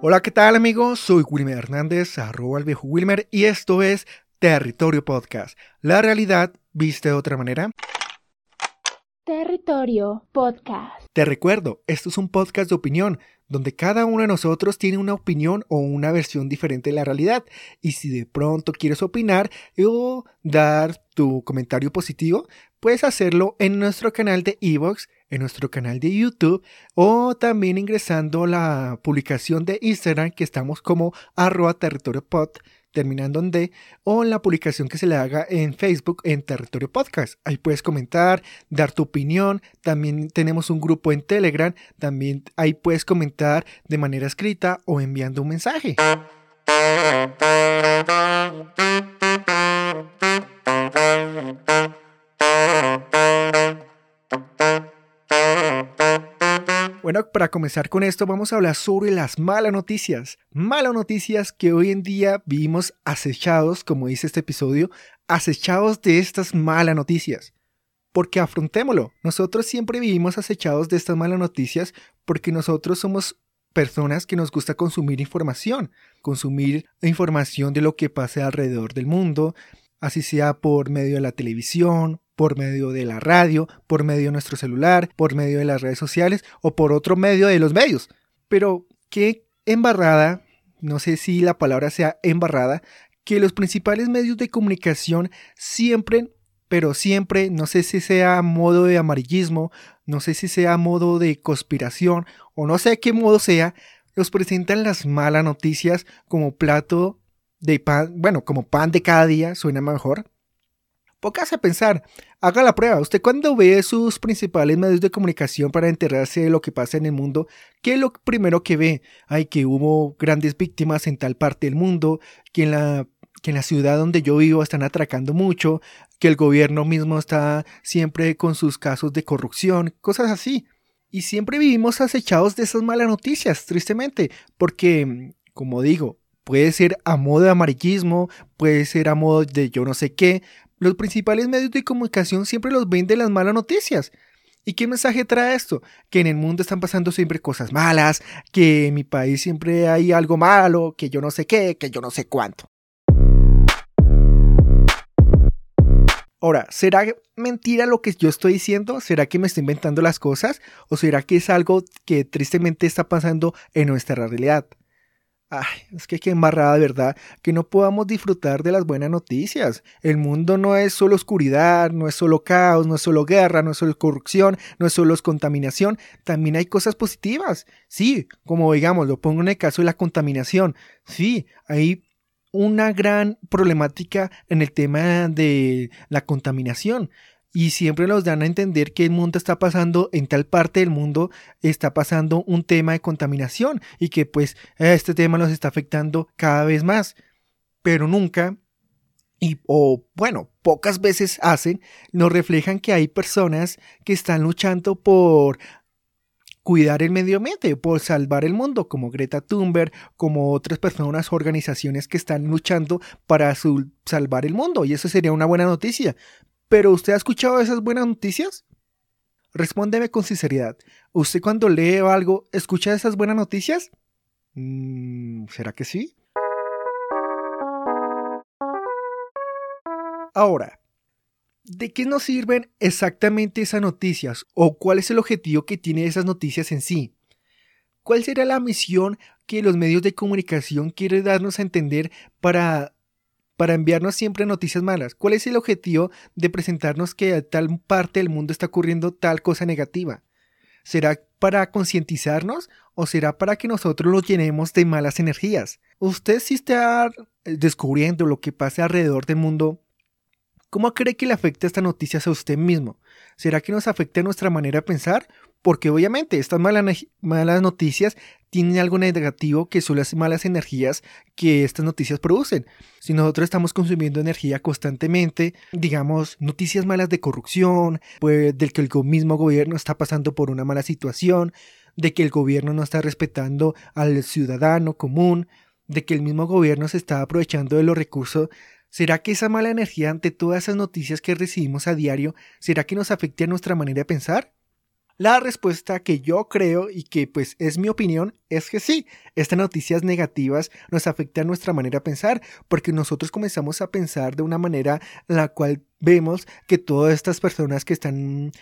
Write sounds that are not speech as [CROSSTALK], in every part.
Hola, ¿qué tal amigos? Soy Wilmer Hernández, arroba el viejo Wilmer, y esto es Territorio Podcast. La realidad viste de otra manera. Territorio Podcast. Te recuerdo, esto es un podcast de opinión, donde cada uno de nosotros tiene una opinión o una versión diferente de la realidad. Y si de pronto quieres opinar o dar tu comentario positivo, puedes hacerlo en nuestro canal de Evox en nuestro canal de YouTube o también ingresando la publicación de Instagram que estamos como arroba territorio pod terminando en D o en la publicación que se le haga en Facebook en Territorio Podcast. Ahí puedes comentar, dar tu opinión. También tenemos un grupo en Telegram. También ahí puedes comentar de manera escrita o enviando un mensaje. [LAUGHS] Bueno, para comenzar con esto vamos a hablar sobre las malas noticias. Malas noticias que hoy en día vivimos acechados, como dice este episodio, acechados de estas malas noticias. Porque afrontémoslo, nosotros siempre vivimos acechados de estas malas noticias porque nosotros somos personas que nos gusta consumir información, consumir información de lo que pasa alrededor del mundo, así sea por medio de la televisión, por medio de la radio, por medio de nuestro celular, por medio de las redes sociales o por otro medio de los medios. Pero qué embarrada, no sé si la palabra sea embarrada, que los principales medios de comunicación siempre, pero siempre, no sé si sea modo de amarillismo, no sé si sea modo de conspiración o no sé qué modo sea, nos presentan las malas noticias como plato de pan, bueno, como pan de cada día, suena mejor, Pocas a pensar, haga la prueba. Usted cuando ve sus principales medios de comunicación para enterarse de lo que pasa en el mundo, ¿qué es lo primero que ve? Ay, que hubo grandes víctimas en tal parte del mundo, que en la, que en la ciudad donde yo vivo están atracando mucho, que el gobierno mismo está siempre con sus casos de corrupción, cosas así. Y siempre vivimos acechados de esas malas noticias, tristemente, porque, como digo, puede ser a modo de amarillismo, puede ser a modo de yo no sé qué, los principales medios de comunicación siempre los ven de las malas noticias. ¿Y qué mensaje trae esto? Que en el mundo están pasando siempre cosas malas, que en mi país siempre hay algo malo, que yo no sé qué, que yo no sé cuánto. Ahora, ¿será mentira lo que yo estoy diciendo? ¿Será que me estoy inventando las cosas? ¿O será que es algo que tristemente está pasando en nuestra realidad? Ay, es que qué embarrada, ¿verdad? Que no podamos disfrutar de las buenas noticias. El mundo no es solo oscuridad, no es solo caos, no es solo guerra, no es solo corrupción, no es solo contaminación. También hay cosas positivas. Sí, como digamos, lo pongo en el caso de la contaminación. Sí, hay una gran problemática en el tema de la contaminación y siempre nos dan a entender que el mundo está pasando, en tal parte del mundo está pasando un tema de contaminación y que pues este tema nos está afectando cada vez más. Pero nunca, y o bueno, pocas veces hacen, nos reflejan que hay personas que están luchando por cuidar el medio ambiente, por salvar el mundo, como Greta Thunberg, como otras personas, organizaciones que están luchando para salvar el mundo. Y eso sería una buena noticia. ¿Pero usted ha escuchado esas buenas noticias? Respóndeme con sinceridad. ¿Usted cuando lee algo escucha esas buenas noticias? Mm, ¿Será que sí? Ahora, ¿de qué nos sirven exactamente esas noticias? ¿O cuál es el objetivo que tiene esas noticias en sí? ¿Cuál será la misión que los medios de comunicación quieren darnos a entender para para enviarnos siempre noticias malas? ¿Cuál es el objetivo de presentarnos que a tal parte del mundo está ocurriendo tal cosa negativa? ¿Será para concientizarnos o será para que nosotros nos llenemos de malas energías? Usted si está descubriendo lo que pasa alrededor del mundo, ¿cómo cree que le afecta esta noticia a usted mismo? ¿Será que nos afecta nuestra manera de pensar porque obviamente estas malas, malas noticias tienen algo negativo que son las malas energías que estas noticias producen. Si nosotros estamos consumiendo energía constantemente, digamos, noticias malas de corrupción, pues del que el mismo gobierno está pasando por una mala situación, de que el gobierno no está respetando al ciudadano común, de que el mismo gobierno se está aprovechando de los recursos ¿Será que esa mala energía ante todas esas noticias que recibimos a diario, será que nos afecte a nuestra manera de pensar? La respuesta que yo creo y que pues es mi opinión es que sí, estas noticias negativas nos afectan nuestra manera de pensar porque nosotros comenzamos a pensar de una manera la cual vemos que todas estas personas que están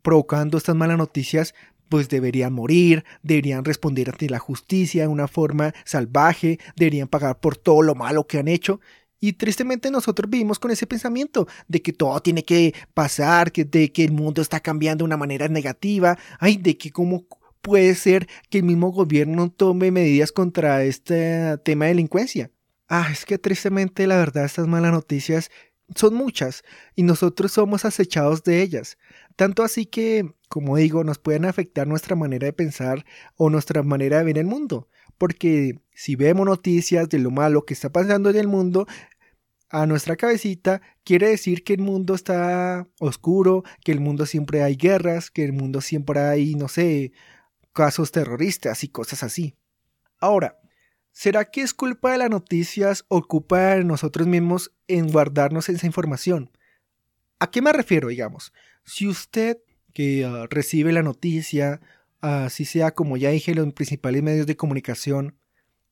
provocando estas malas noticias pues deberían morir, deberían responder ante la justicia de una forma salvaje, deberían pagar por todo lo malo que han hecho. Y tristemente nosotros vivimos con ese pensamiento de que todo tiene que pasar, que, de que el mundo está cambiando de una manera negativa, ay, de que cómo puede ser que el mismo gobierno tome medidas contra este tema de delincuencia. Ah, es que tristemente la verdad estas malas noticias son muchas y nosotros somos acechados de ellas. Tanto así que, como digo, nos pueden afectar nuestra manera de pensar o nuestra manera de ver el mundo porque si vemos noticias de lo malo que está pasando en el mundo, a nuestra cabecita quiere decir que el mundo está oscuro, que el mundo siempre hay guerras, que el mundo siempre hay, no sé, casos terroristas y cosas así. Ahora, ¿será que es culpa de las noticias o culpa de nosotros mismos en guardarnos esa información? ¿A qué me refiero, digamos? Si usted que ah, recibe la noticia así sea como ya dije los principales medios de comunicación,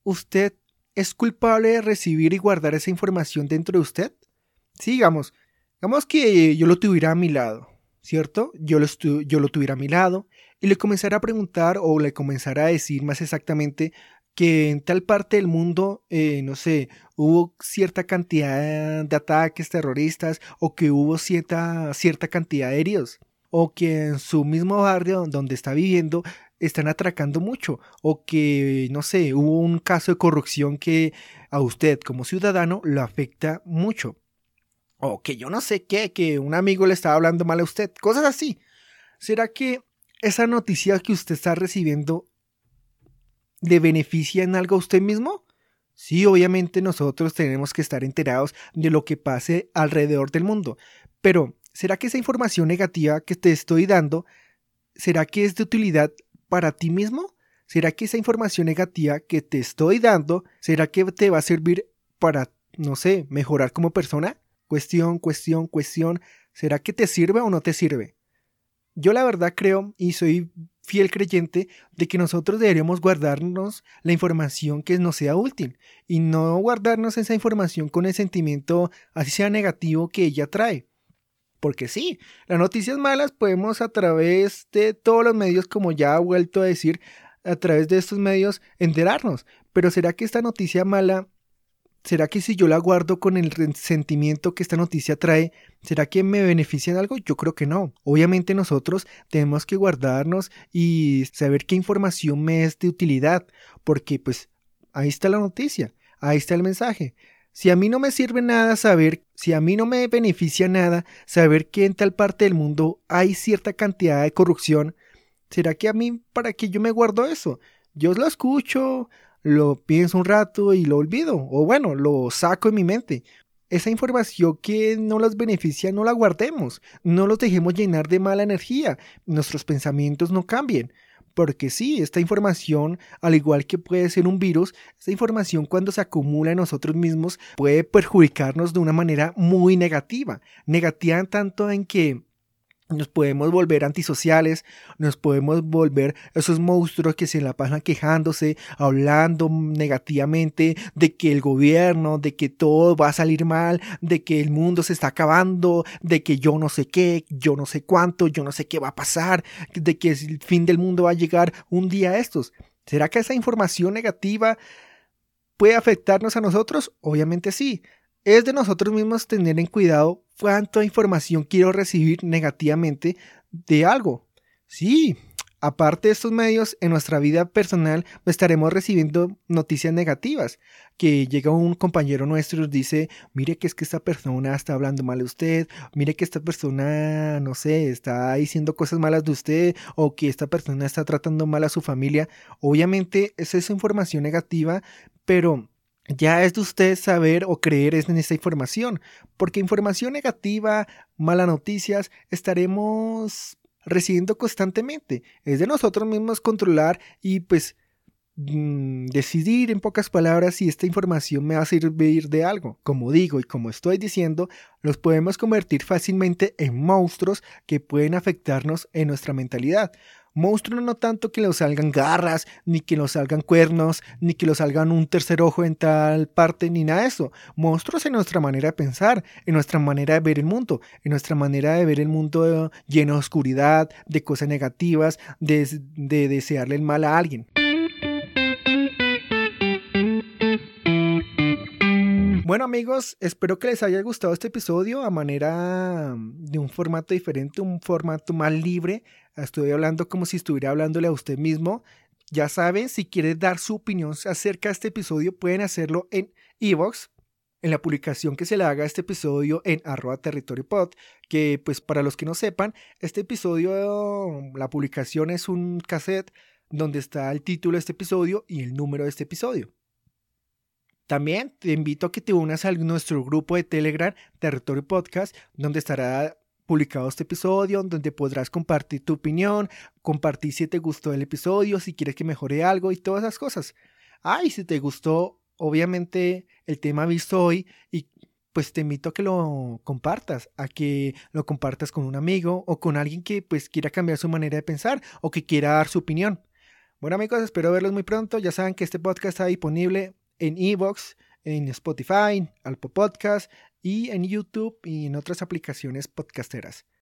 ¿usted es culpable de recibir y guardar esa información dentro de usted? Sí, digamos, digamos que yo lo tuviera a mi lado, ¿cierto? Yo lo, yo lo tuviera a mi lado y le comenzara a preguntar o le comenzara a decir más exactamente que en tal parte del mundo, eh, no sé, hubo cierta cantidad de ataques terroristas o que hubo cierta, cierta cantidad de heridos o que en su mismo barrio donde está viviendo están atracando mucho o que, no sé, hubo un caso de corrupción que a usted como ciudadano lo afecta mucho. O que yo no sé qué, que un amigo le estaba hablando mal a usted, cosas así. ¿Será que esa noticia que usted está recibiendo le beneficia en algo a usted mismo? Sí, obviamente nosotros tenemos que estar enterados de lo que pase alrededor del mundo, pero ¿será que esa información negativa que te estoy dando, será que es de utilidad para ti mismo? ¿Será que esa información negativa que te estoy dando, será que te va a servir para, no sé, mejorar como persona? Cuestión, cuestión, cuestión. ¿Será que te sirve o no te sirve? Yo la verdad creo y soy fiel creyente de que nosotros deberíamos guardarnos la información que nos sea útil y no guardarnos esa información con el sentimiento así sea negativo que ella trae. Porque sí, las noticias malas podemos a través de todos los medios, como ya ha vuelto a decir, a través de estos medios enterarnos. Pero ¿será que esta noticia mala, será que si yo la guardo con el sentimiento que esta noticia trae, ¿será que me beneficia en algo? Yo creo que no. Obviamente nosotros tenemos que guardarnos y saber qué información me es de utilidad, porque pues ahí está la noticia, ahí está el mensaje. Si a mí no me sirve nada saber, si a mí no me beneficia nada saber que en tal parte del mundo hay cierta cantidad de corrupción, ¿será que a mí para qué yo me guardo eso? Yo lo escucho, lo pienso un rato y lo olvido, o bueno, lo saco en mi mente. Esa información que no las beneficia no la guardemos, no los dejemos llenar de mala energía, nuestros pensamientos no cambien. Porque sí, esta información, al igual que puede ser un virus, esta información cuando se acumula en nosotros mismos puede perjudicarnos de una manera muy negativa. Negativa tanto en que nos podemos volver antisociales, nos podemos volver esos monstruos que se la pasan quejándose, hablando negativamente de que el gobierno, de que todo va a salir mal, de que el mundo se está acabando, de que yo no sé qué, yo no sé cuánto, yo no sé qué va a pasar, de que el fin del mundo va a llegar un día a estos. ¿Será que esa información negativa puede afectarnos a nosotros? Obviamente sí. Es de nosotros mismos tener en cuidado cuánta información quiero recibir negativamente de algo. Sí, aparte de estos medios, en nuestra vida personal estaremos recibiendo noticias negativas. Que llega un compañero nuestro y nos dice, mire que es que esta persona está hablando mal de usted, mire que esta persona, no sé, está diciendo cosas malas de usted o que esta persona está tratando mal a su familia. Obviamente esa es información negativa, pero ya es de usted saber o creer en esta información, porque información negativa, malas noticias, estaremos recibiendo constantemente. Es de nosotros mismos controlar y pues mm, decidir en pocas palabras si esta información me va a servir de algo. Como digo y como estoy diciendo, los podemos convertir fácilmente en monstruos que pueden afectarnos en nuestra mentalidad. Monstruos no tanto que nos salgan garras, ni que nos salgan cuernos, ni que nos salgan un tercer ojo en tal parte, ni nada de eso. Monstruos en nuestra manera de pensar, en nuestra manera de ver el mundo, en nuestra manera de ver el mundo lleno de oscuridad, de cosas negativas, de, de desearle el mal a alguien. Bueno amigos, espero que les haya gustado este episodio a manera de un formato diferente, un formato más libre. Estoy hablando como si estuviera hablándole a usted mismo. Ya saben, si quieren dar su opinión acerca de este episodio, pueden hacerlo en Evox, en la publicación que se le haga a este episodio en arroba territorio pod, que pues para los que no sepan, este episodio, la publicación es un cassette donde está el título de este episodio y el número de este episodio. También te invito a que te unas a nuestro grupo de Telegram, Territorio Podcast, donde estará publicado este episodio, donde podrás compartir tu opinión, compartir si te gustó el episodio, si quieres que mejore algo y todas esas cosas. Ah, y si te gustó, obviamente, el tema visto hoy, y pues te invito a que lo compartas, a que lo compartas con un amigo o con alguien que pues quiera cambiar su manera de pensar o que quiera dar su opinión. Bueno amigos, espero verlos muy pronto. Ya saben que este podcast está disponible en Evox, en Spotify, Alpo Podcast y en YouTube y en otras aplicaciones podcasteras.